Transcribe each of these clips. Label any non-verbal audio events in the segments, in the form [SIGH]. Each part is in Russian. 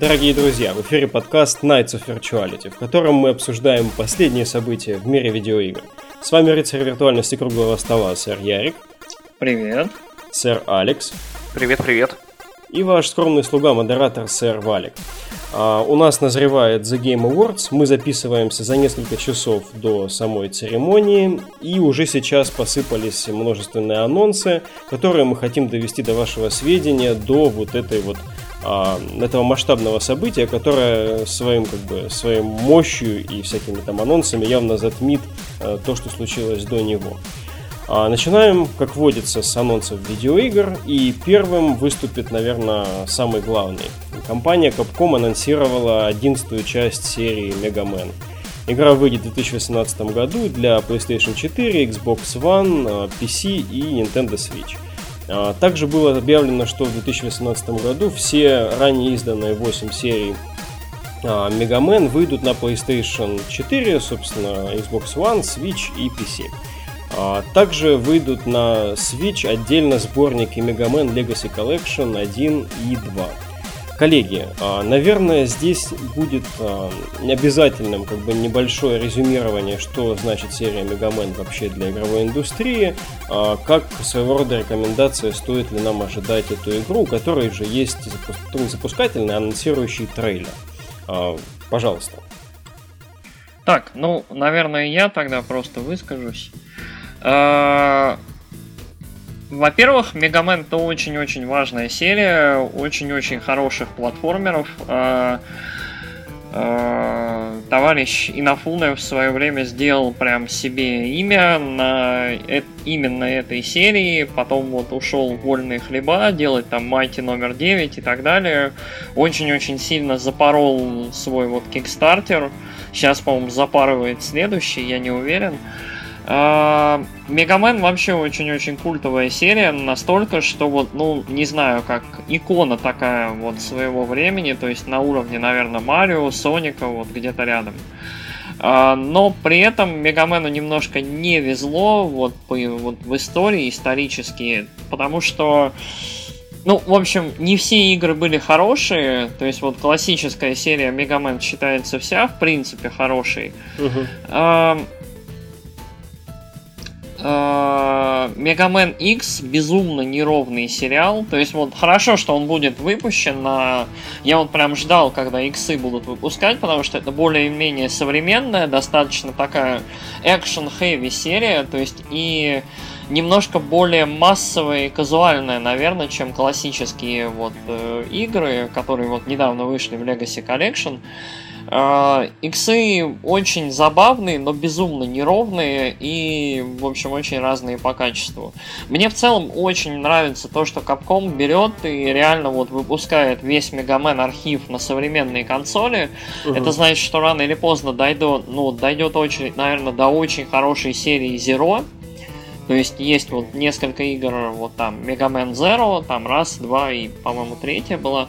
Дорогие друзья, в эфире подкаст Nights of Virtuality, в котором мы обсуждаем последние события в мире видеоигр. С вами рыцарь виртуальности круглого стола, сэр Ярик. Привет. Сэр Алекс. Привет-привет. И ваш скромный слуга-модератор, сэр Валик. А, у нас назревает The Game Awards. Мы записываемся за несколько часов до самой церемонии. И уже сейчас посыпались множественные анонсы, которые мы хотим довести до вашего сведения до вот этой вот а, этого масштабного события, которое своим, как бы, своей мощью и всякими там анонсами явно затмит а, то, что случилось до него. А, начинаем, как водится, с анонсов видеоигр, и первым выступит, наверное, самый главный. Компания Capcom анонсировала одиннадцатую часть серии Mega Man. Игра выйдет в 2018 году для PlayStation 4, Xbox One, PC и Nintendo Switch. А, также было объявлено, что в 2018 году все ранее изданные 8 серий а, Man выйдут на PlayStation 4, собственно, Xbox One, Switch и PC. А, также выйдут на Switch отдельно сборники Man Legacy Collection 1 и 2. Коллеги, а, наверное, здесь будет а, обязательным как бы небольшое резюмирование, что значит серия Мегамен вообще для игровой индустрии, а, как своего рода рекомендация, стоит ли нам ожидать эту игру, у которой же есть запускательный, анонсирующий трейлер. Пожалуйста. Так, ну, наверное, я тогда просто выскажусь. Во-первых, Мегамен это очень-очень важная серия, очень-очень хороших платформеров. А, а, товарищ Инафуне в свое время сделал прям себе имя на э именно этой серии, потом вот ушел в вольные хлеба, делать там Майти номер 9 и так далее. Очень-очень сильно запорол свой вот Кикстартер. Сейчас, по-моему, запарывает следующий, я не уверен. А, Мегамен вообще очень-очень культовая серия, настолько, что вот, ну, не знаю, как икона такая вот своего времени, то есть на уровне, наверное, Марио, Соника, вот где-то рядом. А, но при этом Мегамену немножко не везло вот, по, вот в истории исторически, потому что ну, в общем, не все игры были хорошие. То есть, вот классическая серия Мегамен считается вся, в принципе, хорошей. Uh-huh. Мегамен X безумно неровный сериал. То есть вот хорошо, что он будет выпущен на... Я вот прям ждал, когда иксы будут выпускать, потому что это более-менее современная, достаточно такая экшен-хэви серия. То есть и немножко более массовая и казуальная, наверное, чем классические вот э, игры, которые вот недавно вышли в Legacy Collection. А, иксы очень забавные, но безумно неровные и, в общем, очень разные по качеству. Мне в целом очень нравится то, что Capcom берет и реально вот выпускает весь Мегамен архив на современные консоли. Угу. Это значит, что рано или поздно дойдет, ну, дойдет очередь, наверное, до очень хорошей серии Zero. То есть есть вот несколько игр, вот там Мегамен Zero, там раз, два и, по-моему, третья была.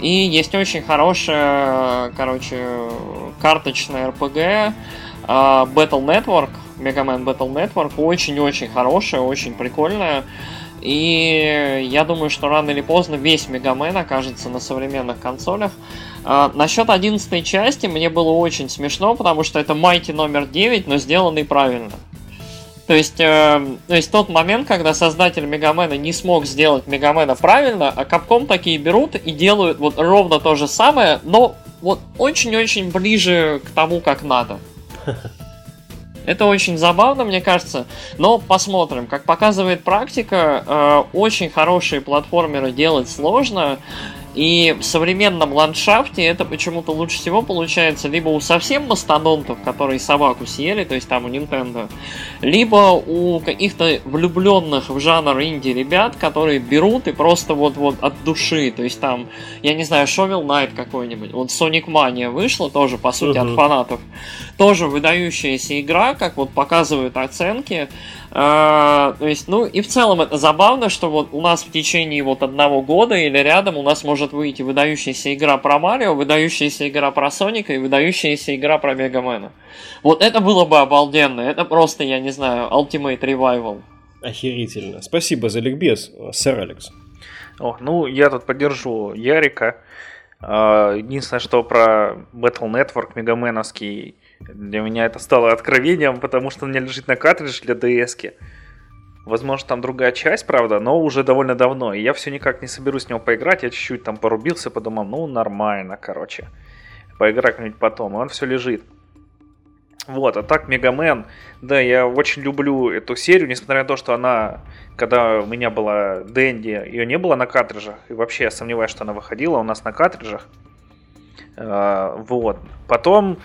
И есть очень хорошая, короче, карточная RPG а, Battle Network, Mega Man Battle Network, очень-очень хорошая, очень прикольная. И я думаю, что рано или поздно весь Мегамен окажется на современных консолях. А, насчет 11 части мне было очень смешно, потому что это Майти номер 9, но сделанный правильно. То есть, э, то есть тот момент, когда создатель Мегамена не смог сделать Мегамена правильно, а Capcom такие берут и делают вот ровно то же самое, но вот очень-очень ближе к тому, как надо. [LAUGHS] Это очень забавно, мне кажется, но посмотрим. Как показывает практика, э, очень хорошие платформеры делать сложно. И в современном ландшафте это почему-то лучше всего получается либо у совсем мастодонтов, которые собаку съели, то есть там у Nintendo, либо у каких-то влюбленных в жанр инди ребят, которые берут и просто вот-вот от души, то есть там, я не знаю, Shovel Knight какой-нибудь, вот Sonic Mania вышла тоже, по сути, uh-huh. от фанатов, тоже выдающаяся игра, как вот показывают оценки, а, то есть, ну и в целом это забавно, что вот у нас в течение вот одного года или рядом у нас может выйти выдающаяся игра про Марио, выдающаяся игра про Соника и выдающаяся игра про Мегамена. Вот это было бы обалденно. Это просто, я не знаю, Ultimate Revival. Охерительно. Спасибо за ликбез, сэр Алекс. О, ну, я тут поддержу Ярика. А, единственное, что про Battle Network мегаменовский, для меня это стало откровением, потому что у меня лежит на картридж для DS. -ки. Возможно, там другая часть, правда, но уже довольно давно. И я все никак не соберусь с него поиграть. Я чуть-чуть там порубился, подумал, ну, нормально, короче. Поиграю как-нибудь потом. И он все лежит. Вот, а так Мегамен, да, я очень люблю эту серию, несмотря на то, что она, когда у меня была Дэнди, ее не было на картриджах, и вообще я сомневаюсь, что она выходила у нас на картриджах. А, вот. Потом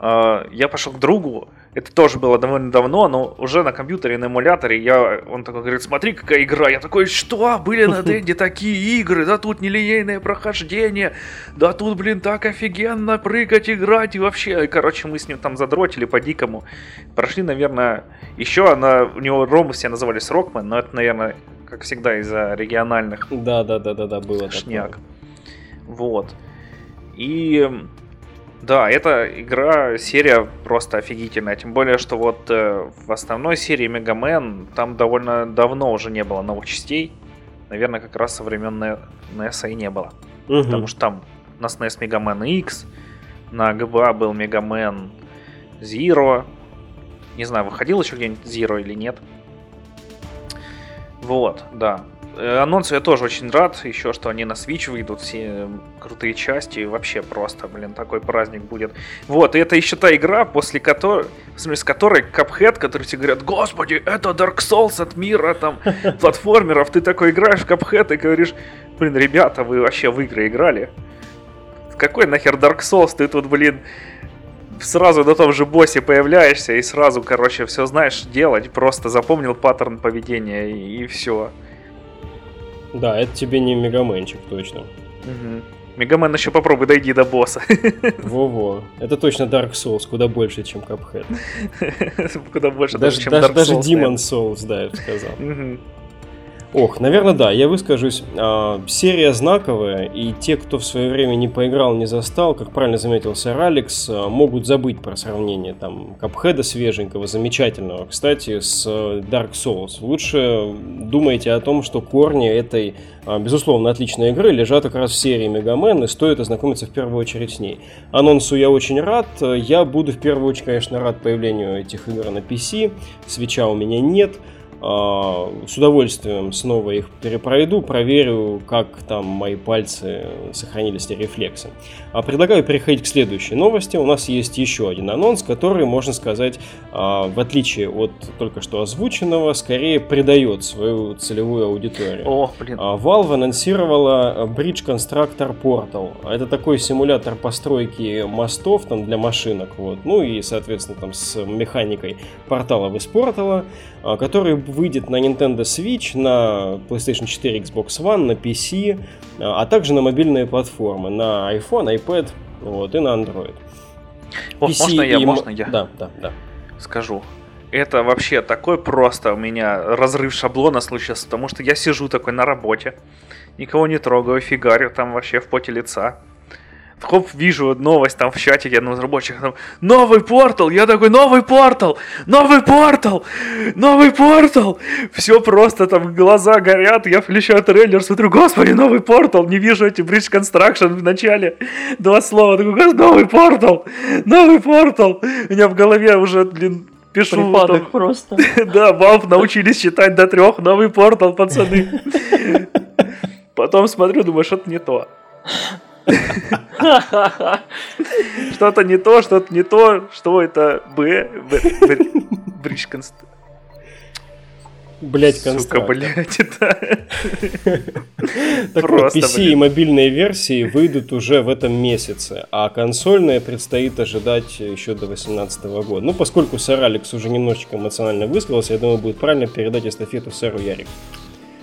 я пошел к другу, это тоже было довольно давно, но уже на компьютере, на эмуляторе, я, он такой говорит, смотри, какая игра. Я такой, что? Были на [LAUGHS] Денде такие игры, да тут нелинейное прохождение, да тут, блин, так офигенно прыгать, играть и вообще. Короче, мы с ним там задротили по-дикому. Прошли, наверное, еще она, у него ромы все назывались Рокмен, но это, наверное, как всегда, из-за региональных. Да, да, да, да, да, было шняк. Такое. Вот. И да, эта игра, серия просто офигительная. Тем более, что вот э, в основной серии Мегамен там довольно давно уже не было новых частей. Наверное, как раз со времен NES и не было. Угу. Потому что там на SNES Мегамен X, на GBA был Мегамен Zero. Не знаю, выходил еще где-нибудь Zero или нет. Вот, да. Э, анонсу я тоже очень рад, еще что они на Switch выйдут, все крутые части, вообще просто, блин, такой праздник будет. Вот, и это еще та игра, после которой, в смысле, с которой Cuphead, который тебе говорят, господи, это Dark Souls от мира, там, [LAUGHS] платформеров, ты такой играешь в Cuphead и говоришь, блин, ребята, вы вообще в игры играли? Какой нахер Dark Souls, ты тут, блин, сразу на том же боссе появляешься и сразу, короче, все знаешь делать, просто запомнил паттерн поведения и, и все. Да, это тебе не Мегаменчик, точно. Угу. Мегамен еще попробуй, дойди до босса. [LAUGHS] Во-во. Это точно Dark Souls, куда больше, чем Cuphead. [LAUGHS] куда больше, даже, чем даже, Dark Souls. Даже Demon Souls, да, я бы сказал. Ох, наверное, да, я выскажусь. А, серия знаковая, и те, кто в свое время не поиграл, не застал, как правильно заметил сэр Алекс, а, могут забыть про сравнение там Капхеда свеженького, замечательного, кстати, с Dark Souls. Лучше думайте о том, что корни этой, а, безусловно, отличной игры лежат как раз в серии Мегамен, и стоит ознакомиться в первую очередь с ней. Анонсу я очень рад. Я буду в первую очередь, конечно, рад появлению этих игр на PC. Свеча у меня нет. А, с удовольствием снова их перепройду, проверю, как там мои пальцы сохранились ли рефлексы. А предлагаю переходить к следующей новости. У нас есть еще один анонс, который, можно сказать, а, в отличие от только что озвученного, скорее придает свою целевую аудиторию. О, блин. А, Valve анонсировала Bridge Constructor Portal. Это такой симулятор постройки мостов там для машинок, вот. ну и, соответственно, там с механикой порталов из портала, который выйдет на Nintendo Switch, на PlayStation 4, Xbox One, на PC, а также на мобильные платформы, на iPhone, iPad вот, и на Android. О, PC можно я, и... можно я? Да, да, да. Скажу. Это вообще такой просто у меня разрыв шаблона случился, потому что я сижу такой на работе, никого не трогаю, фигарю там вообще в поте лица хоп, вижу новость там в чатике одного из рабочих, там, новый портал, я такой, новый портал, новый портал, новый портал, все просто там глаза горят, я включаю трейлер, смотрю, господи, новый портал, не вижу эти Bridge Construction в начале, два слова, такой, новый портал, новый портал, у меня в голове уже, блин, пишу. Припадок там, просто. [LAUGHS] да, Valve научились считать до трех, новый портал, пацаны. [LAUGHS] Потом смотрю, думаю, что-то не то. Что-то не то, что-то не то, что это? Б, Бридж Блять, Сука, блять, это... Так вот, PC и мобильные версии выйдут уже в этом месяце, а консольные предстоит ожидать еще до 2018 года. Ну, поскольку сэр Алекс уже немножечко эмоционально высказался, я думаю, будет правильно передать эстафету сэру Ярику.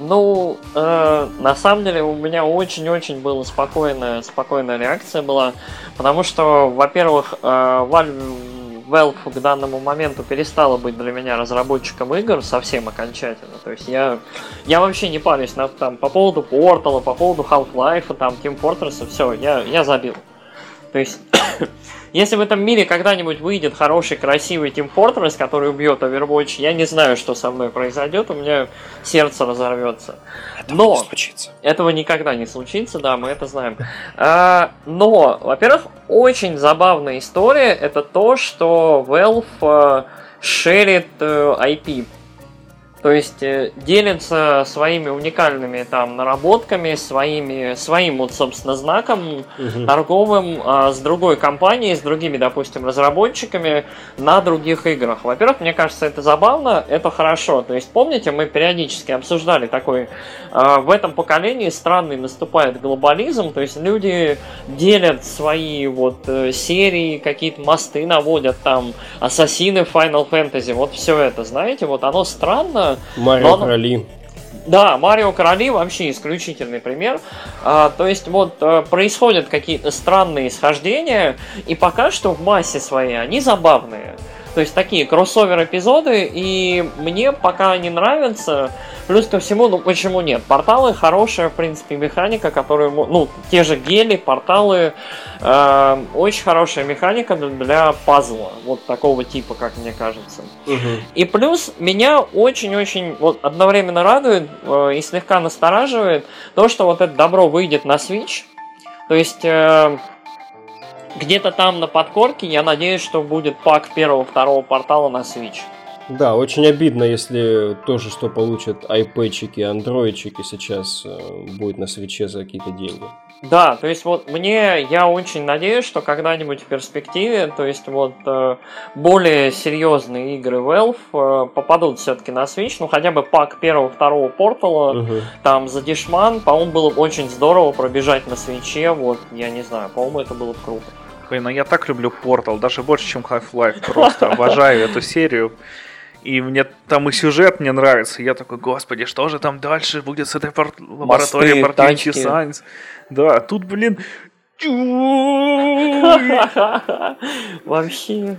Ну, э, на самом деле у меня очень-очень была спокойная, спокойная реакция была, потому что, во-первых, э, Valve, Valve к данному моменту перестала быть для меня разработчиком игр совсем окончательно. То есть я, я вообще не парюсь на, там, по поводу Portal, по поводу Half-Life, там, Team Fortress, все, я, я забил. То есть если в этом мире когда-нибудь выйдет хороший, красивый Team Fortress, который убьет Overwatch, я не знаю, что со мной произойдет, у меня сердце разорвется. Этого Но не случится. этого никогда не случится, да, мы это знаем. А, но, во-первых, очень забавная история это то, что Valve э, шерит э, IP. То есть э, делится своими уникальными там наработками, своими, своим вот, собственно, знаком Мгм. торговым а, с другой компанией, с другими, допустим, разработчиками на других играх. Во-первых, мне кажется, это забавно, это хорошо. То есть, помните, мы периодически обсуждали такой, а, в этом поколении странный наступает глобализм, то есть люди делят свои вот э, серии, какие-то мосты наводят там, ассасины Final Fantasy, вот все это, знаете, вот оно странно, Марио Но Короли. да, Марио Короли вообще исключительный пример. А, то есть вот э, происходят какие-то странные схождения, и пока что в массе своей они забавные. То есть такие кроссовер эпизоды, и мне пока они нравятся. Плюс ко всему, ну почему нет? Порталы хорошая, в принципе, механика, которую, ну, те же гели, порталы, э, очень хорошая механика для- пазла, вот такого типа, как мне кажется. Мгм. И плюс меня очень-очень вот одновременно радует э, и слегка настораживает то, что вот это добро выйдет на Switch. То есть э, где-то там на подкорке я надеюсь, что будет пак первого-второго портала на Switch. Да, очень обидно, если то же, что получат айпэчики, андроидчики сейчас э, будет на свече за какие-то деньги. Да, то есть вот мне, я очень надеюсь, что когда-нибудь в перспективе, то есть вот э, более серьезные игры Valve э, попадут все-таки на Switch, ну хотя бы пак первого-второго портала, Мгм. Там за Дишман, по-моему, было бы очень здорово пробежать на свече, вот, я не знаю, по-моему, это было бы круто. Блин, ну я так люблю Portal, даже больше, чем Half-Life. Просто [LAUGHS] обожаю эту серию. И мне там и сюжет мне нравится. Я такой, господи, что же там дальше будет с этой пор- лабораторией Портвинчи. Сайнс? Да, тут, блин, [LAUGHS] Вообще.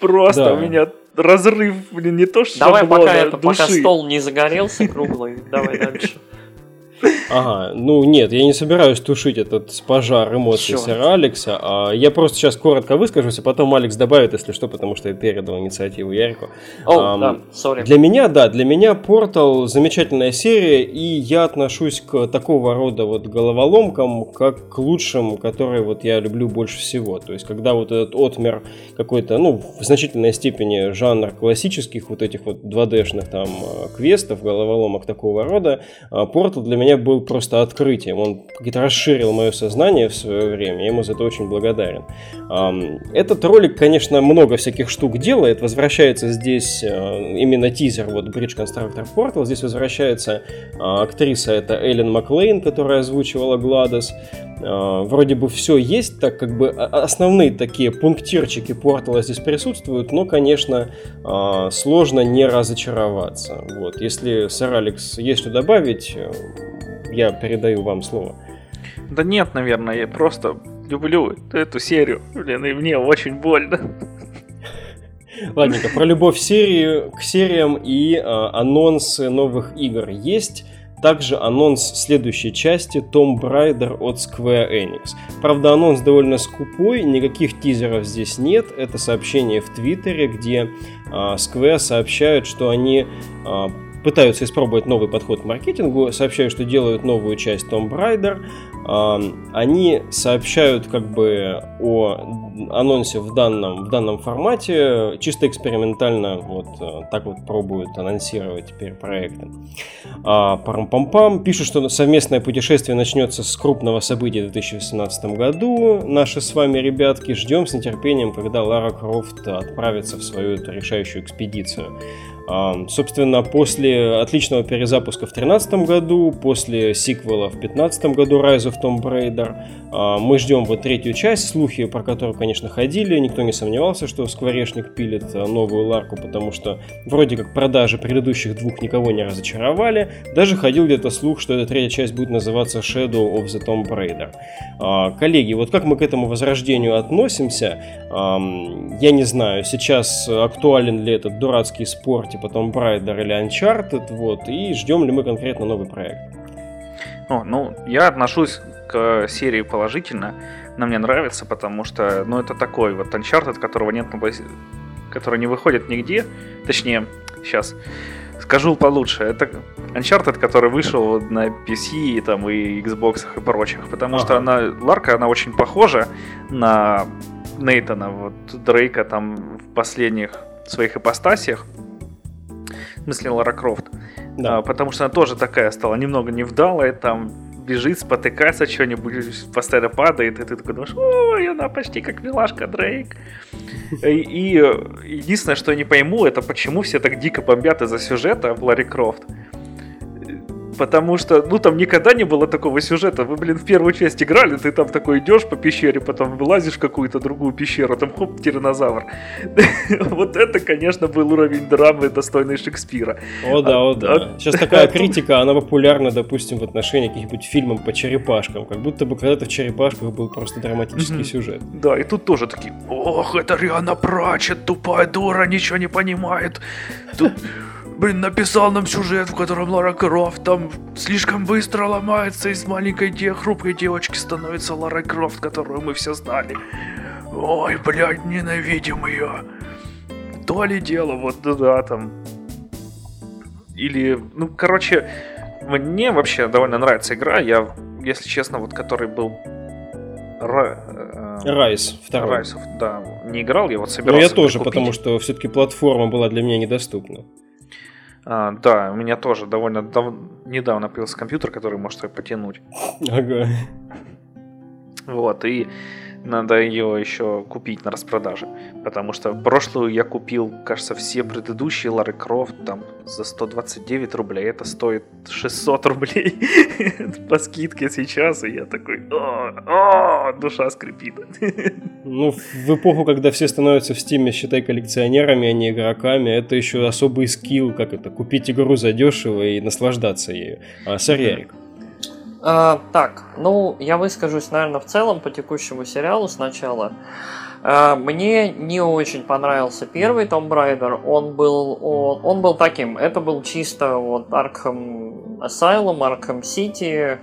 просто Да. у меня разрыв, блин, не то что Давай пока это, пока стол не загорелся круглый, давай дальше. Ага, ну нет, я не собираюсь тушить этот пожар эмоций Чёрт. сэра Алекса. а я просто сейчас коротко выскажусь, а потом Алекс добавит, если что, потому что я передал инициативу Ярику. О, Ам, да, сори. Для меня, да, для меня Портал замечательная серия, и я отношусь к такого рода вот головоломкам, как к лучшим, которые вот я люблю больше всего. То есть, когда вот этот отмер какой-то, ну, в значительной степени жанр классических вот этих вот 2D-шных там э, квестов, головоломок такого рода, Портал для меня был просто открытием. Он как-то расширил мое сознание в свое время, я ему за это очень благодарен. Этот ролик, конечно, много всяких штук делает. Возвращается здесь э, именно тизер, вот Bridge Constructor Portal. Здесь возвращается а, актриса, это Эллен Маклейн, которая озвучивала Гладос. А, Вроде бы все есть, так как бы а- основные такие пунктирчики Портала здесь присутствуют, но, конечно, а, сложно не разочароваться. Вот. Если, сэр Алекс, есть что добавить, э, я передаю вам слово. Да нет, наверное, я просто люблю эту серию, блин, и мне очень больно. Ладненько, про любовь серии, к сериям и э, анонсы новых игр есть. Также анонс следующей части Tomb Raider от Square Enix. Правда, анонс довольно скупой, никаких тизеров здесь нет. Это сообщение в Твиттере, где э, Square сообщают, что они э, пытаются испробовать новый подход к маркетингу, сообщают, что делают новую часть Tomb Raider. Они сообщают как бы о анонсе в данном, в данном формате, чисто экспериментально вот э, так вот пробуют анонсировать теперь проекты. А, Парам-пам-пам. Пишут, что совместное путешествие начнется с крупного события в 2018 году. Наши с вами, ребятки, ждем с нетерпением, когда Лара Крофт отправится в свою решающую экспедицию. Собственно, после отличного перезапуска в 2013 году, после сиквела в 2015 году Rise of Tomb Raider, мы ждем вот третью часть, слухи про которую, конечно, ходили, никто не сомневался, что Скворечник пилит а, новую Ларку, потому что вроде как продажи предыдущих двух никого не разочаровали, даже ходил где-то слух, что эта третья часть будет называться Shadow of the Tomb Raider. А, Коллеги, вот как мы к этому возрождению относимся, я не знаю, сейчас актуален ли этот дурацкий спор типа Tomb Raider или Uncharted, вот, и ждем ли мы конкретно новый проект. О, ну, я отношусь к серии положительно. она мне нравится, потому что, ну, это такой вот Uncharted, которого нет на который не выходит нигде. Точнее, сейчас скажу получше. Это Uncharted, который вышел на PC и, там, и Xbox и прочих. Потому ага. что она, Ларка, она очень похожа на Нейтана, вот Дрейка там в последних своих ипостасиях. В смысле, Лара Крофт. Да. А, потому что она тоже такая стала немного невдалая, там бежит, спотыкается что-нибудь, постоянно падает, и ты такой думаешь, ой, она почти как милашка Дрейк. И, и единственное, что я не пойму, это почему все так дико бомбят из-за сюжета в Ларри Крофт. Потому что, ну, там никогда не было такого сюжета. Вы, блин, в первую часть играли, ты там такой идешь по пещере, потом вылазишь в какую-то другую пещеру, там хоп, тиранозавр. [LAUGHS] Вот это, конечно, был уровень драмы, достойный Шекспира. О да, о да. А, Сейчас такая критика, она популярна, допустим, в отношении каких-нибудь фильмов по черепашкам. Как будто бы когда-то в черепашках был просто драматический сюжет. Да, и тут тоже такие, ох, это Риана Прачет, тупая дура, ничего не понимает. Тут блин, написал нам сюжет, в котором Лара Крофт там слишком быстро ломается, из маленькой де хрупкой девочки становится Лара Крофт, которую мы все знали. Ой, блядь, ненавидим ее. То ли дело, вот да, там. Или, ну, короче, мне вообще довольно нравится игра. Я, если честно, вот который был Райс, второй. Райс, да, не играл, я вот собирался. Ну, я тоже, купить. потому что все-таки платформа была для меня недоступна. А, да, у меня тоже довольно дав... недавно появился компьютер, который может потянуть. Ага. Вот, и надо ее еще купить на распродаже. Потому что прошлую я купил, кажется, все предыдущие Лары Крофт там за 129 рублей. Это стоит 600 рублей [LAUGHS] по скидке сейчас. И я такой, о, о, душа скрипит. [LAUGHS] Ну, в эпоху, когда все становятся в Steam е, считай, коллекционерами, а не игроками, это еще особый скилл, как это, купить игру задешево и наслаждаться ею. А, Сарьярик. А, так, ну, я выскажусь, наверное, в целом по текущему сериалу сначала. А, мне не очень понравился первый Том Брайдер. Он был, он, он был таким. Это был чисто вот Arkham Asylum, Arkham City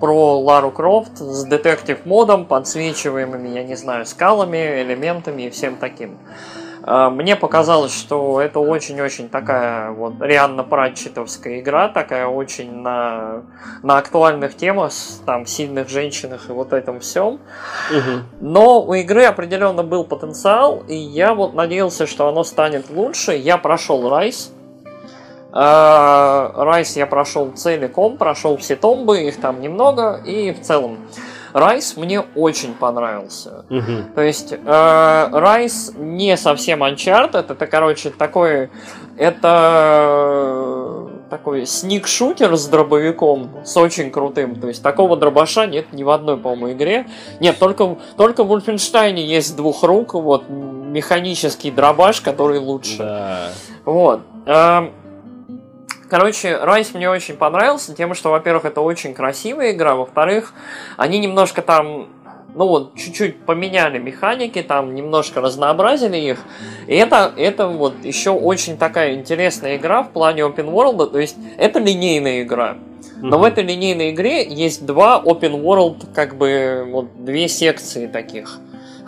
про Лару Крофт с детектив модом, подсвечиваемыми, я не знаю, скалами, элементами и всем таким. А, мне показалось, что это очень-очень такая вот Рианна Пратчетовская игра, такая очень на, на актуальных темах, там, сильных женщинах и вот этом всем. Угу. Но у игры определенно был потенциал, и я вот надеялся, что оно станет лучше. Я прошел Райс. Райс я прошел целиком, прошел все томбы, их там немного, и в целом Райс мне очень понравился. Угу. То есть э, Райс не совсем Uncharted, это, короче, такой... Это такой сник-шутер с дробовиком, с очень крутым. То есть такого дробаша нет ни в одной, по-моему, игре. Нет, только, только в Wolfenstein есть двух рук, вот, механический дробаш, который лучше. Да. Вот. Эм, Короче, Райс мне очень понравился тем, что, во-первых, это очень красивая игра, во-вторых, они немножко там ну вот, чуть-чуть поменяли механики, там немножко разнообразили их. И это, это вот еще очень такая интересная игра в плане open world, то есть это линейная игра. Но mm-hmm. в этой линейной игре есть два open world, как бы вот две секции таких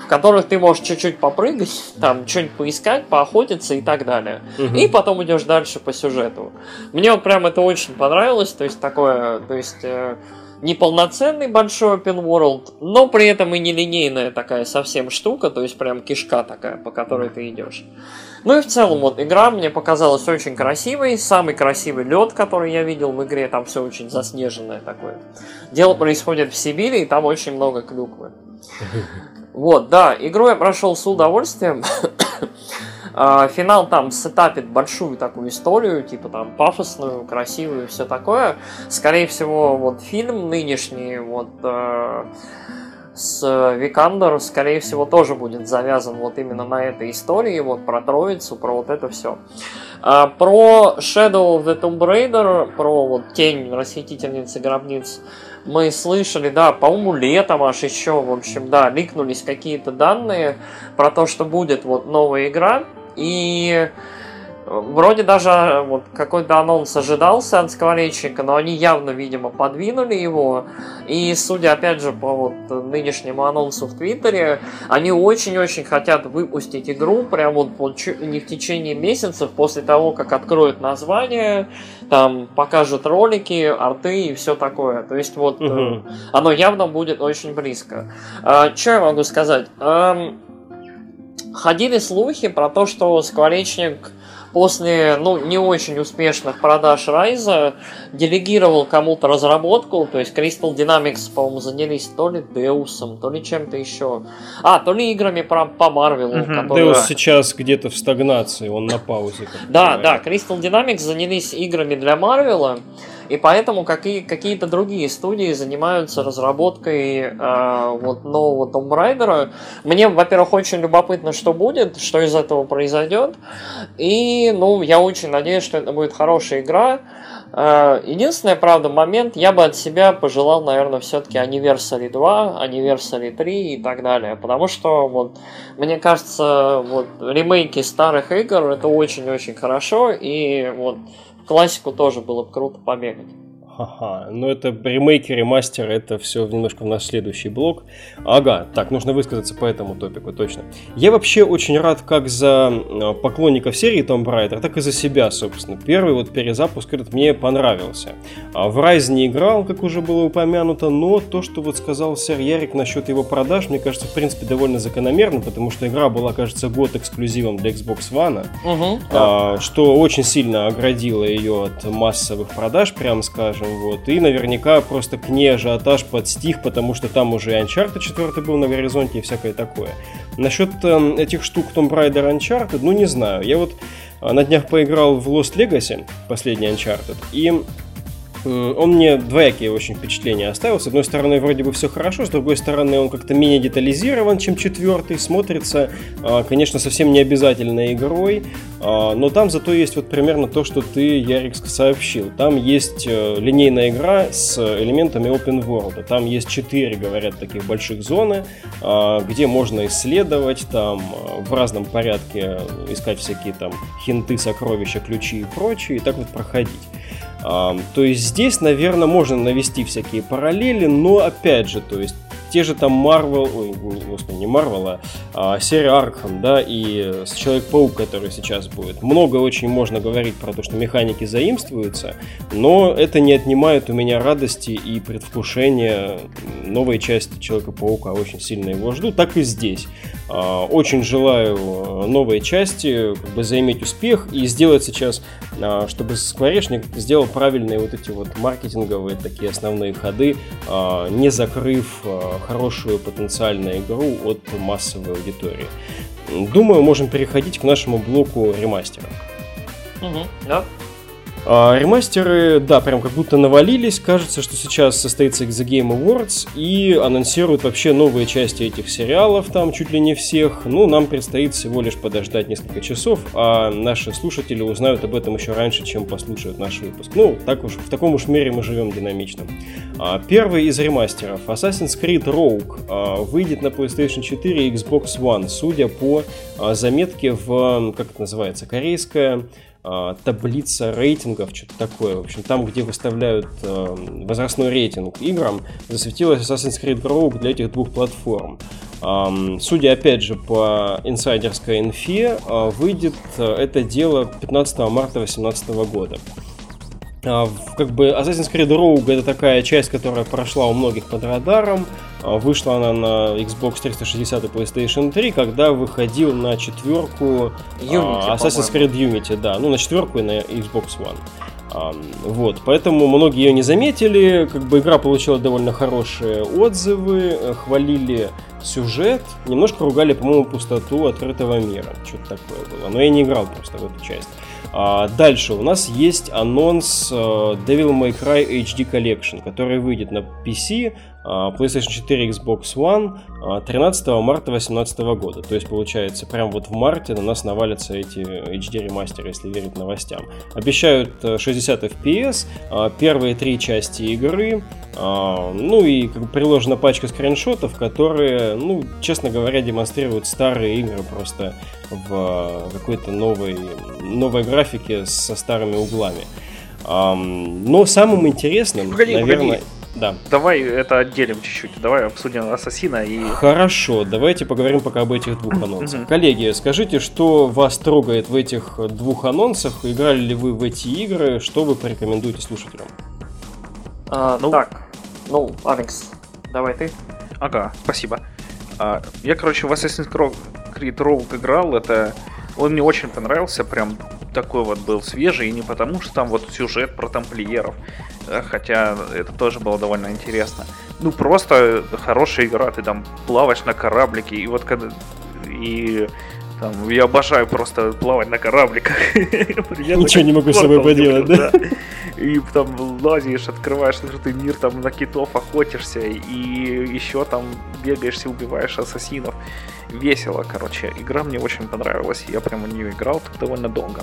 в которых ты можешь чуть-чуть попрыгать, там что-нибудь поискать, поохотиться и так далее. Угу. И потом идешь дальше по сюжету. Мне вот прям это очень понравилось, то есть такое, то есть э, неполноценный большой open world, но при этом и нелинейная такая совсем штука, то есть прям кишка такая, по которой ты идешь. Ну и в целом вот игра мне показалась очень красивой, самый красивый лед, который я видел в игре, там все очень заснеженное такое. Дело происходит в Сибири, и там очень много клюквы. [LAUGHS] Вот, да, игру я прошел с удовольствием. [COUGHS] А, финал там сетапит большую такую историю, типа там пафосную, красивую, все такое. Скорее всего, вот фильм нынешний, вот э, с Викандер, скорее всего, тоже будет завязан вот именно на этой истории, вот про Троицу, про вот это все. А, про Shadow of the Tomb Raider, про вот тень расхитительницы гробниц, мы слышали, да, по-моему, летом аж еще, в общем, да, ликнулись какие-то данные про то, что будет вот новая игра. И Вроде даже вот какой-то анонс ожидался от скворечника, но они явно, видимо, подвинули его. И судя, опять же, по вот нынешнему анонсу в Твиттере, они очень-очень хотят выпустить игру прям вот не в течение месяцев после того, как откроют название, там покажут ролики, арты и все такое. То есть вот угу. оно явно будет очень близко. А, что я могу сказать? А, ходили слухи про то, что скворечник после ну, не очень успешных продаж Райза делегировал кому-то разработку, то есть Crystal Dynamics, по-моему, занялись то ли Деусом, то ли чем-то еще. А, то ли играми про, по Марвелу. Угу. Которые... Деус сейчас где-то в стагнации, он на паузе. Да, да, Crystal Dynamics занялись играми для Марвела. И поэтому какие, какие-то другие студии занимаются разработкой э, вот нового Tomb Raider. Мне, во-первых, очень любопытно, что будет, что из этого произойдет. И, ну, я очень надеюсь, что это будет хорошая игра. Э, единственный, правда, момент, я бы от себя пожелал, наверное, все-таки Anniversary 2, Anniversary 3 и так далее. Потому что, вот, мне кажется, вот, ремейки старых игр это очень-очень хорошо. И вот классику тоже было бы круто побегать. Ха-ха, ну это ремейки, ремастер, это все немножко в наш следующий блок. Ага, так, нужно высказаться по этому топику, точно. Я вообще очень рад как за а, поклонников серии Tomb Raider, так и за себя, собственно. Первый вот перезапуск этот мне понравился. А в Rise не играл, как уже было упомянуто, но то, что вот сказал сэр Ярик насчет его продаж, мне кажется, в принципе, довольно закономерно, потому что игра была, кажется, год эксклюзивом для Xbox One, угу, а, что очень сильно оградило ее от массовых продаж, прям скажем скажем, вот, и наверняка просто к ней ажиотаж под стих, потому что там уже и Uncharted 4 был на горизонте и всякое такое. Насчет э, этих штук Tomb Raider Uncharted, ну не знаю, я вот э, на днях поиграл в Lost Legacy, последний Uncharted, и он мне двоякие очень впечатления оставил. С одной стороны, вроде бы все хорошо, с другой стороны, он как-то менее детализирован, чем четвертый. Смотрится, а, конечно, совсем не обязательной игрой, а, но там зато есть вот примерно то, что ты, Ярик, сообщил. Там есть э, линейная игра с элементами open world. Там есть четыре, говорят, таких больших зоны, а, где можно исследовать, там в разном порядке искать всякие там хинты, сокровища, ключи и прочее, и так вот проходить. То есть здесь, наверное, можно навести всякие параллели, но опять же, то есть те же там Marvel, ой, господи, не Marvel, а, серия Arkham, да, и Человек-паук, который сейчас будет. Много очень можно говорить про то, что механики заимствуются, но это не отнимает у меня радости и предвкушения новой части Человека-паука. Очень сильно его жду, так и здесь. А, очень желаю новой части, как бы заиметь успех и сделать сейчас, а, чтобы Скворечник сделал правильные вот эти вот маркетинговые такие основные ходы, а, не закрыв хорошую потенциальную игру от массовой аудитории. Думаю, можем переходить к нашему блоку ремастера. Угу, да. А, ремастеры, да, прям как будто навалились. Кажется, что сейчас состоится The Game Awards и анонсируют вообще новые части этих сериалов, там чуть ли не всех. Ну, нам предстоит всего лишь подождать несколько часов, а наши слушатели узнают об этом еще раньше, чем послушают наш выпуск. Ну, так уж, в таком уж мире мы живем динамичном. А, первый из ремастеров, Assassin's Creed Rogue, а, выйдет на PlayStation 4 и Xbox One, судя по а, заметке в, как это называется, корейская таблица рейтингов, что-то такое. В общем, там, где выставляют э, возрастной рейтинг играм, засветилась Assassin's Creed Rogue для этих двух платформ. Э, судя, опять же, по инсайдерской инфе, э, выйдет это дело 15 марта 2018 года. А, как бы Assassin's Creed Rogue это такая часть, которая прошла у многих под радаром. А, вышла она на Xbox 360 и PlayStation 3, когда выходил на четверку Unity, Assassin's Creed Unity, да, ну на четверку и на Xbox One. Вот, поэтому многие ее не заметили, как бы игра получила довольно хорошие отзывы, э, хвалили сюжет, немножко ругали, по-моему, пустоту открытого мира, что-то такое было, но я не играл просто в эту часть. А дальше у нас есть анонс uh, Devil May Cry HD Collection, который выйдет на PC, PlayStation 4 Xbox One 13 а, марта 2018 года. То есть, получается, прям вот в марте на нас навалятся эти HD ремастеры, если верить новостям. Обещают 60 FPS, первые три части игры, ну и приложена пачка скриншотов, которые, ну, честно говоря, демонстрируют старые игры просто в какой-то новой, новой графике со старыми углами. Но самым интересным, погоди, наверное... Погоди. Да. Давай это отделим чуть-чуть. Давай обсудим Ассасина и... Хорошо, давайте поговорим пока об этих двух анонсах. Коллеги, скажите, что вас трогает в этих двух анонсах? Играли ли вы в эти игры? Что вы порекомендуете слушателям? А, ну... Так, ну, Алекс, давай ты. Ага, спасибо. А, я, короче, в Assassin's Creed Rogue играл. Это... Он мне очень понравился, прям такой вот был свежий, и не потому, что там вот сюжет про тамплиеров, хотя это тоже было довольно интересно. Ну, просто хорошая игра, ты там плаваешь на кораблике, и вот когда... И там, я обожаю просто плавать на корабликах. [LAUGHS] Ничего не могу с собой поделать, да? И там лазишь, открываешь открытый мир, там на китов охотишься, и еще там бегаешься, убиваешь ассасинов. Весело, короче. Игра мне очень понравилась, я прямо в нее играл довольно долго.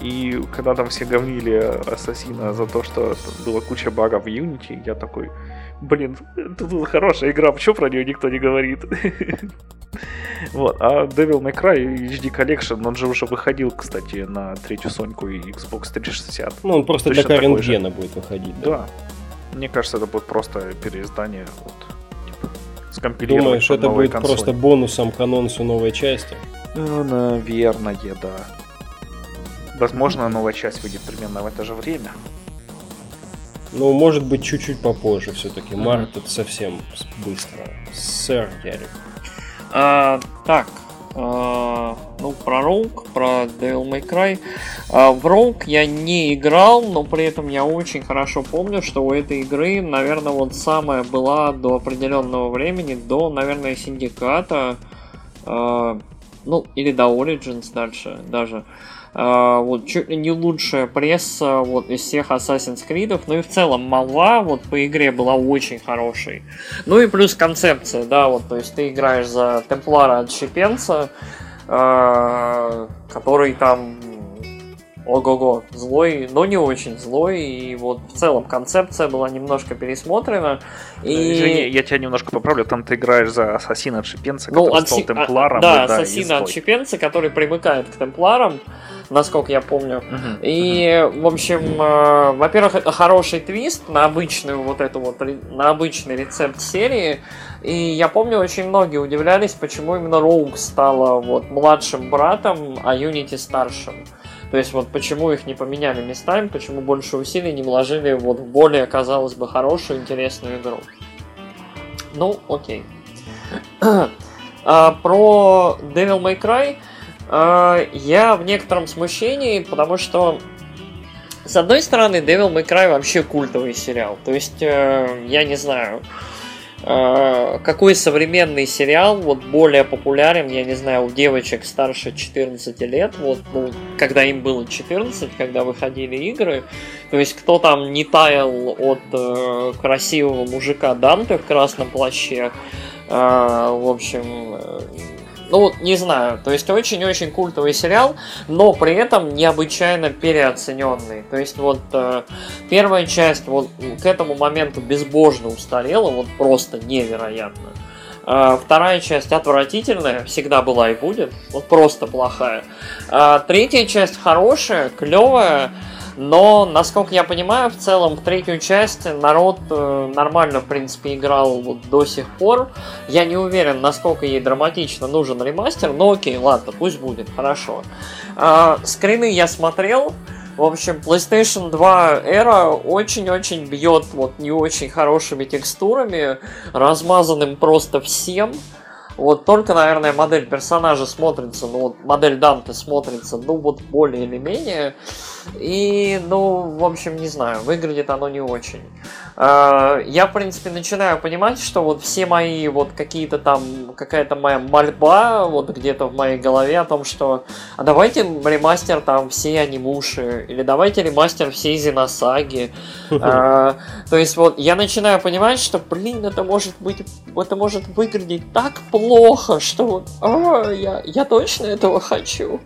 И когда там все говнили Ассасина за то, что была куча багов в Unity, я такой, блин, это хорошая игра, почему про нее никто не говорит? [LAUGHS] Вот, а Devil May Cry HD Collection, он же уже выходил, кстати, на третью Соньку и Xbox 360. Ну, он просто Точно для Gen будет выходить, да? Да. Мне кажется, это будет просто переиздание, вот, типа, Думаешь, это будет консоль. просто бонусом к анонсу новой части? Ну, наверное, да. Возможно, новая часть выйдет примерно в это же время. Ну, может быть, чуть-чуть попозже все-таки. Mm-hmm. Март это совсем быстро. Сэр Ярик. А, так, а, ну, про Rogue, про Devil May Cry. А, в Rogue я не играл, но при этом я очень хорошо помню, что у этой игры, наверное, вот самая была до определенного времени, до, наверное, Синдиката, а, ну, или до Origins дальше даже. А, вот чуть ли не лучшая пресса вот из всех Assassin's Creed, ну и в целом молва вот по игре была очень хорошей. Ну и плюс концепция, да, вот, то есть ты играешь за Темплара отщепенца, э, который там ого-го, злой, но не очень злой, и вот в целом концепция была немножко пересмотрена. И... Извини, я тебя немножко поправлю, там ты играешь за ассасина отшипенца, ну, который отси... стал темпларом. А, да, да, ассасина отшипенца, который примыкает к темпларам, насколько я помню. Uh-huh, и, uh-huh. в общем, э, во-первых, это хороший твист на обычную вот эту вот, на обычный рецепт серии. И я помню, очень многие удивлялись, почему именно Роуг стала вот младшим братом, а Юнити старшим. То есть вот почему их не поменяли местами, почему больше усилий не вложили вот в более, казалось бы, хорошую, интересную игру. Ну, окей. а, про Devil May Cry а, я в некотором смущении, потому что с одной стороны, Devil May Cry вообще культовый сериал. То есть, э, я не знаю, какой современный сериал вот более популярен, я не знаю, у девочек старше 14 лет, вот, ну, когда им было 14, когда выходили игры, то есть кто там не таял от э, красивого мужика Данте в красном плаще, э, в общем, э, ну, не знаю, то есть очень-очень культовый сериал, но при этом необычайно переоцененный. То есть вот э, первая часть вот к этому моменту безбожно устарела, вот просто невероятно. Э, вторая часть отвратительная, всегда была и будет, вот просто плохая. Э, третья часть хорошая, клевая, но, насколько я понимаю, в целом в третью часть народ э, нормально, в принципе, играл вот до сих пор. Я не уверен, насколько ей драматично нужен ремастер, но окей, ладно, пусть будет, хорошо. Э, скрины я смотрел. В общем, PlayStation 2 Era очень-очень бьет вот не очень хорошими текстурами, размазанным просто всем. Вот только, наверное, модель персонажа смотрится, ну вот модель Данте смотрится, ну вот более или менее. И, ну, в общем, не знаю, выглядит оно не очень. э, я, в принципе, начинаю понимать, что вот все мои вот какие-то там, какая-то моя мольба вот где-то в моей голове о том, что а давайте ремастер там все анимуши, или давайте ремастер всей Зеносаги. Э, то есть вот я начинаю понимать, что, блин, это может быть, это может выглядеть так плохо, что вот, а, я, я точно этого хочу.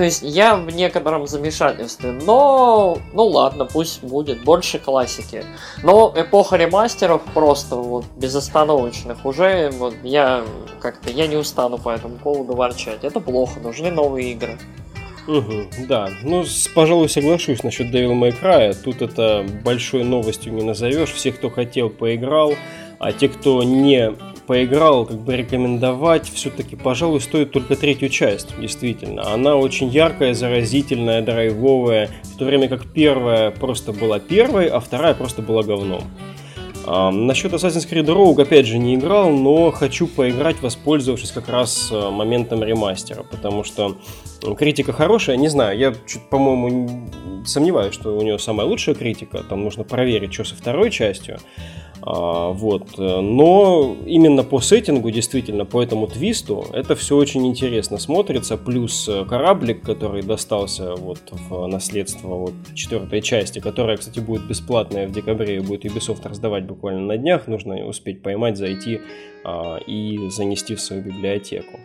То есть я в некотором замешательстве, но ну ладно, пусть будет больше классики. Но эпоха ремастеров просто вот безостановочных уже вот я как-то я не устану по этому поводу ворчать. Это плохо, нужны новые игры. Угу, да, ну, пожалуй, соглашусь насчет Devil May Cry. Тут это большой новостью не назовешь. Все, кто хотел, поиграл. А те, кто не поиграл, как бы рекомендовать, все-таки, пожалуй, стоит только третью часть, действительно. Она очень яркая, заразительная, драйвовая, в то время как первая просто была первой, а вторая просто была говном. А, насчет Assassin's Creed Rogue, опять же, не играл, но хочу поиграть, воспользовавшись как раз э, моментом ремастера, потому что критика хорошая, не знаю, я, по-моему, сомневаюсь, что у нее самая лучшая критика, там нужно проверить, что со второй частью, а, вот. Но именно по сеттингу, действительно, по этому твисту, это все очень интересно смотрится. Плюс э, кораблик, который достался вот в наследство вот четвертой части, которая, кстати, будет бесплатная в декабре и будет Ubisoft раздавать буквально на днях. Нужно успеть поймать, зайти а, и занести в свою библиотеку.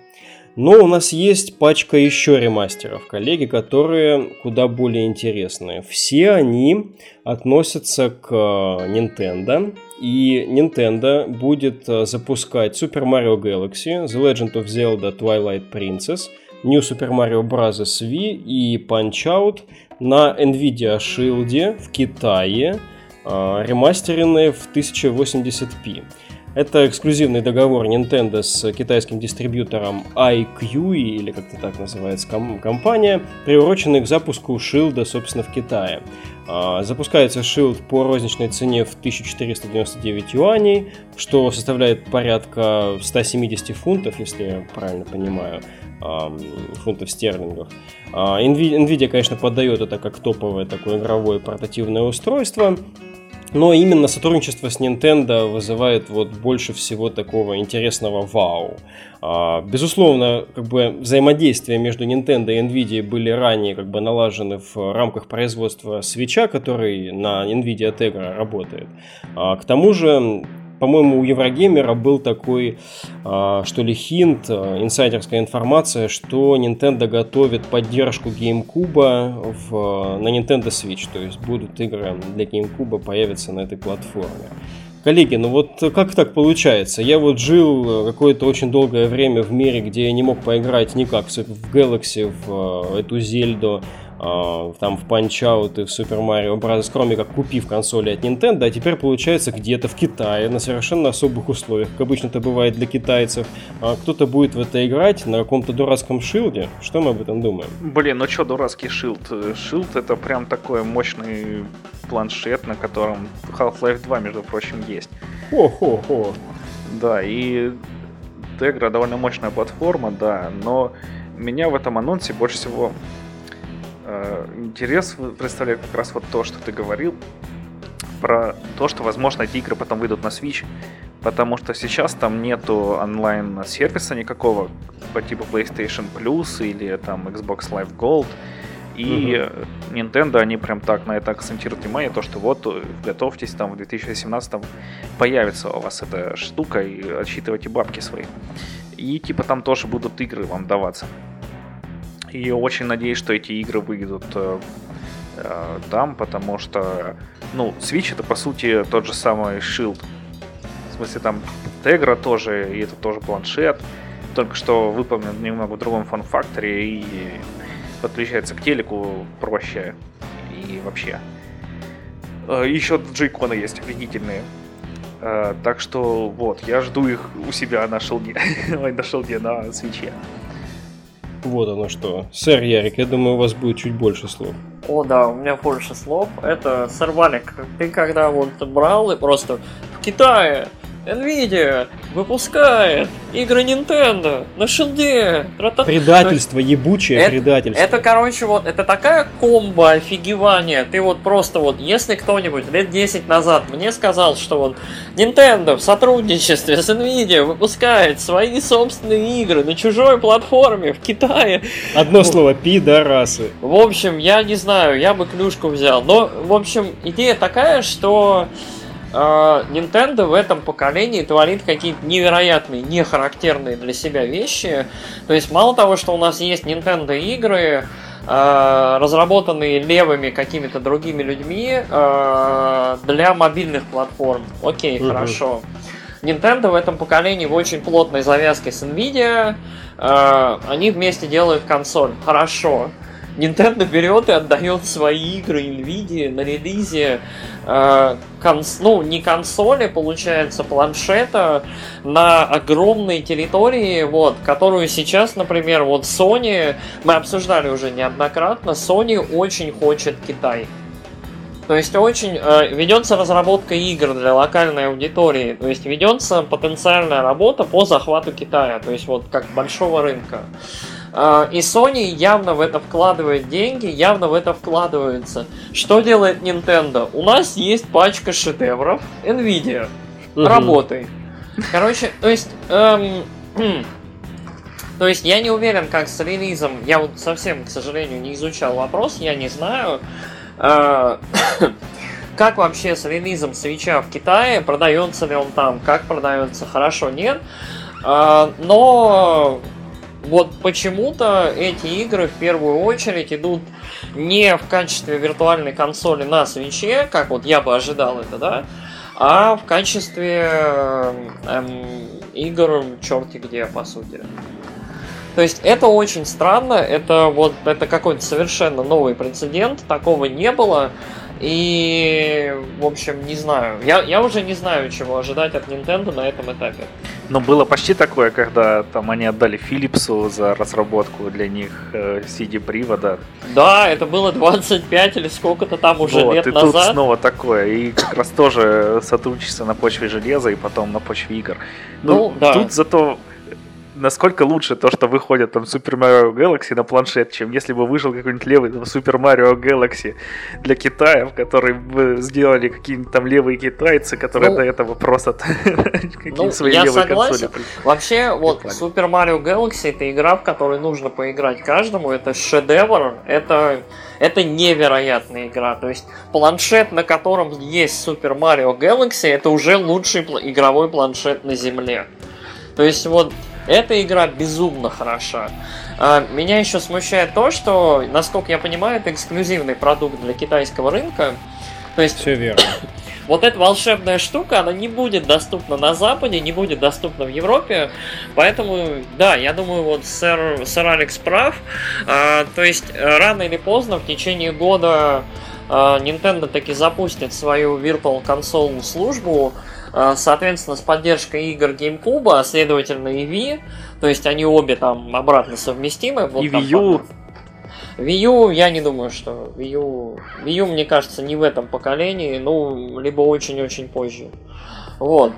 Но у нас есть пачка еще ремастеров, коллеги, которые куда более интересные. Все они относятся к э, Nintendo, и Nintendo будет э, запускать Super Mario Galaxy, The Legend of Zelda Twilight Princess, New Super Mario Bros. Wii и Punch-Out на Nvidia Shield в Китае, э, ремастеренные в 1080p. Это эксклюзивный договор Nintendo с китайским дистрибьютором iQ, или как-то так называется компания, приуроченный к запуску Shield, собственно, в Китае. А, запускается Shield по розничной цене в 1499 юаней, что составляет порядка 170 фунтов, если я правильно понимаю, фунтов стерлингов. А, Nvidia, конечно, подает это как топовое такое игровое портативное устройство, но именно сотрудничество с Nintendo вызывает вот больше всего такого интересного вау. А, безусловно, как бы взаимодействие между Nintendo и Nvidia были ранее как бы налажены в рамках производства свеча, который на Nvidia Tegra работает. А, к тому же по-моему, у Еврогеймера был такой, а, что ли, хинт, а, инсайдерская информация, что Nintendo готовит поддержку GameCube в, на Nintendo Switch, то есть будут игры для GameCube появятся на этой платформе. Коллеги, ну вот как так получается? Я вот жил какое-то очень долгое время в мире, где я не мог поиграть никак в Galaxy, в эту Зельду, там в Punch-Out и в Super Mario Bros. кроме как купив консоли от Nintendo, а теперь получается где-то в Китае на совершенно особых условиях, как обычно это бывает для китайцев. А кто-то будет в это играть на каком-то дурацком шилде. Что мы об этом думаем? Блин, ну что дурацкий шилд? Шилд это прям такой мощный планшет, на котором Half-Life 2, между прочим, есть. Хо-хо-хо. Да, и Tegra довольно мощная платформа, да, но меня в этом анонсе больше всего интерес представляет как раз вот то, что ты говорил, про то, что, возможно, эти игры потом выйдут на Switch, потому что сейчас там нету онлайн-сервиса никакого по типу PlayStation Plus или там Xbox Live Gold, и угу. Nintendo, они прям так на это акцентируют внимание, то, что вот, готовьтесь, там в 2017 появится у вас эта штука, и отсчитывайте бабки свои. И типа там тоже будут игры вам даваться. И очень надеюсь, что эти игры выйдут э, э, там, потому что, ну, Switch это по сути тот же самый Shield. В смысле, там Tegra тоже, и это тоже планшет, только что выполнен немного в другом фан-факторе и подключается к телеку проще и вообще. Э, Еще джейконы есть офигительные. Uh, так что вот, я жду их у себя на шелде, [LAUGHS] на шелде на свече. Вот оно что. Сэр Ярик, я думаю, у вас будет чуть больше слов. О, да, у меня больше слов. Это, сэр Валик, ты когда вот брал и просто в Китае Nvidia выпускает игры Nintendo на шилде. Предательство, ебучее это, предательство. Это, короче, вот, это такая комбо офигевания. Ты вот просто вот, если кто-нибудь лет 10 назад мне сказал, что вот Nintendo в сотрудничестве с Nvidia выпускает свои собственные игры на чужой платформе в Китае. Одно вот. слово, пидорасы. В общем, я не знаю, я бы клюшку взял. Но, в общем, идея такая, что Nintendo в этом поколении творит какие-то невероятные, нехарактерные для себя вещи. То есть мало того, что у нас есть Nintendo игры, а, разработанные левыми какими-то другими людьми а, для мобильных платформ. Окей, угу. хорошо. Nintendo в этом поколении в очень плотной завязке с Nvidia. Они вместе делают консоль. Хорошо. Nintendo берет и отдает свои игры Nvidia на релизе, э, конс, ну, не консоли, получается, планшета на огромной территории, вот, которую сейчас, например, вот Sony, мы обсуждали уже неоднократно, Sony очень хочет Китай. То есть очень э, ведется разработка игр для локальной аудитории, то есть ведется потенциальная работа по захвату Китая, то есть вот как большого рынка. А, и Sony явно в это вкладывает деньги, явно в это вкладывается. Что делает Nintendo? У нас есть пачка шедевров Nvidia. Угу. Работай. Короче, то есть... Эм, то есть я не уверен, как с релизом. Я вот совсем, к сожалению, не изучал вопрос, я не знаю. Э, [COUGHS] как вообще с релизом свеча в Китае, продается ли он там, как продается, хорошо, нет. Э, но вот почему-то эти игры в первую очередь идут не в качестве виртуальной консоли на свече, как вот я бы ожидал это, да, а в качестве эм, игр черти где, по сути. То есть это очень странно, это вот это какой-то совершенно новый прецедент, такого не было. И, в общем, не знаю. Я, я уже не знаю, чего ожидать от Nintendo на этом этапе. Но было почти такое, когда там они отдали Philips'у за разработку для них э, CD-привода. Да, это было 25 или сколько-то там уже вот, лет и назад. тут снова такое. И как раз тоже сотрудничество на почве железа и потом на почве игр. Ну, ну да. Тут зато насколько лучше то, что выходит там Super Mario Galaxy на планшет, чем если бы вышел какой-нибудь левый там, Super Mario Galaxy для Китая, в который бы сделали какие-нибудь там левые китайцы, которые ну, до этого просто [LAUGHS] какие-то ну, свои левые консоли. Вообще, вот Super Mario Galaxy это игра, в которой нужно поиграть каждому, это шедевр, это это невероятная игра. То есть планшет, на котором есть Super Mario Galaxy, это уже лучший игровой планшет на Земле. То есть вот эта игра безумно хороша. А, меня еще смущает то, что, насколько я понимаю, это эксклюзивный продукт для китайского рынка. То есть, Все верно. [COUGHS] Вот эта волшебная штука, она не будет доступна на Западе, не будет доступна в Европе. Поэтому, да, я думаю, вот сэр, сэр Алекс прав. А, то есть, рано или поздно, в течение года а, Nintendo таки запустит свою Virtual Console службу, соответственно, с поддержкой игр GameCube, а следовательно и Wii, то есть они обе там обратно совместимы. Вот и Wii U. Wii U, я не думаю, что Wii U... Wii U, мне кажется, не в этом поколении, ну, либо очень-очень позже. Вот.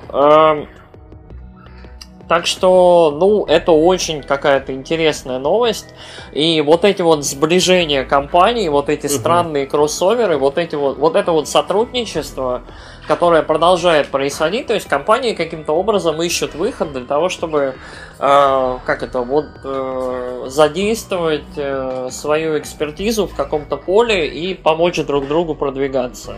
Так что, ну, это очень какая-то интересная новость. И вот эти вот сближения компаний, вот эти угу. странные кроссоверы, вот эти вот, вот это вот сотрудничество, которое продолжает происходить, то есть компании каким-то образом ищут выход для того, чтобы, э, как это, вот, э, задействовать э, свою экспертизу в каком-то поле и помочь друг другу продвигаться.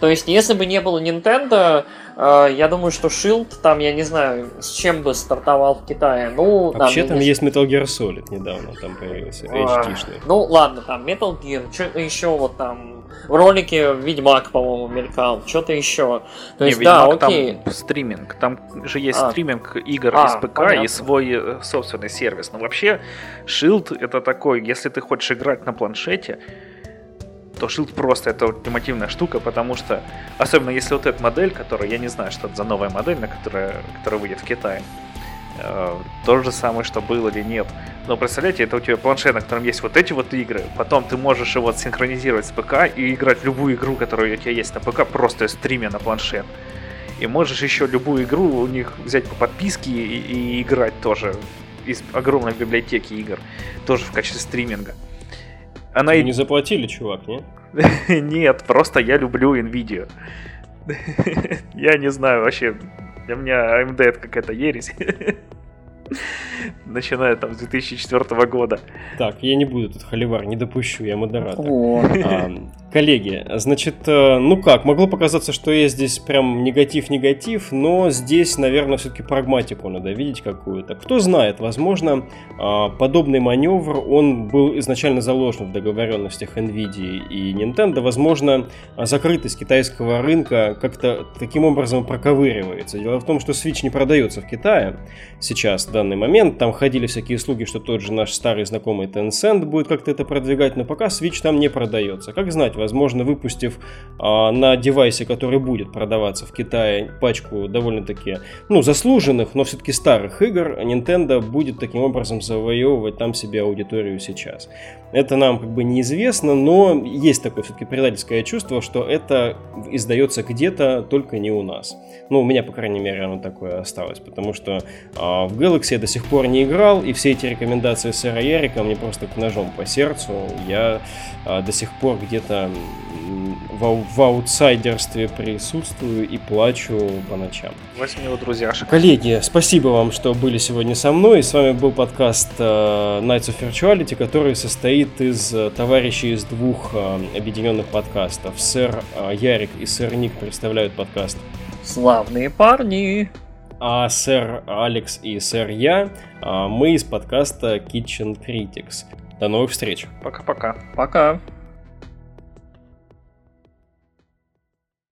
То есть, если бы не было Nintendo, э, я думаю, что Shield там, я не знаю, с чем бы стартовал в Китае. Ну, Вообще там, там есть Metal Gear Solid недавно, там появился, HD-шный. Ну, ладно, там Metal Gear, что еще вот там в ролике Ведьмак, по-моему, мелькал, что-то еще. То есть, Не, да, Ведьмак, окей. Там стриминг, там же есть а. стриминг игр а, из ПК понятно. и свой э, собственный сервис. Но вообще, Shield это такой, если ты хочешь играть на планшете, то Shield просто это ультимативная штука, потому что, особенно если вот эта модель, которая, я не знаю, что это за новая модель, на которая, которая выйдет в Китае, то же самое, что было или нет. Но представляете, это у тебя планшет, на котором есть вот эти вот игры, потом ты можешь его синхронизировать с ПК и играть любую игру, которая у тебя есть на ПК, просто стримя на планшет. И можешь еще любую игру у них взять по подписке и, и играть тоже из огромной библиотеки игр, тоже в качестве стриминга. Она. Не заплатили, чувак, нет? [LAUGHS] Нет, просто я люблю Nvidia. [LAUGHS] Я не знаю вообще, для меня AMD это какая-то ересь. [LAUGHS] Начиная там с 2004 года. Так, я не буду тут холивар, не допущу, я модератор. Коллеги, значит, э, ну как, могло показаться, что я здесь прям негатив-негатив, но здесь, наверное, все-таки прагматику надо видеть какую-то. Кто знает, возможно, а, подобный маневр, он был изначально заложен в договоренностях NVIDIA и Nintendo, возможно, закрытость китайского рынка как-то таким образом проковыривается. Дело в том, что Switch не продается в Китае сейчас, в данный момент, там ходили всякие слуги, что тот же наш старый знакомый Tencent будет как-то это продвигать, но пока Switch там не продается. Как знать, возможно, выпустив а, на девайсе, который будет продаваться в Китае, пачку довольно-таки, ну, заслуженных, но все-таки старых игр, Nintendo будет таким образом завоевывать там себе аудиторию сейчас. Это нам как бы неизвестно, но есть такое все-таки предательское чувство, что это издается где-то, только не у нас. Ну, у меня, по крайней мере, оно такое осталось, потому что э, в Galaxy я до сих пор не играл, и все эти рекомендации сэра Ярика мне просто к ножом по сердцу. Я э, до сих пор где-то в, в аутсайдерстве присутствую и плачу по ночам. Возьми его друзьяшек. Коллеги, спасибо вам, что были сегодня со мной. С вами был подкаст э, Nights of Virtuality, который состоит из э, товарищей из двух э, объединенных подкастов. Сэр э, Ярик и сэр Ник представляют подкаст. Славные парни! А сэр Алекс и сэр Я, мы из подкаста Kitchen Critics. До новых встреч. Пока-пока. Пока. -пока. Пока.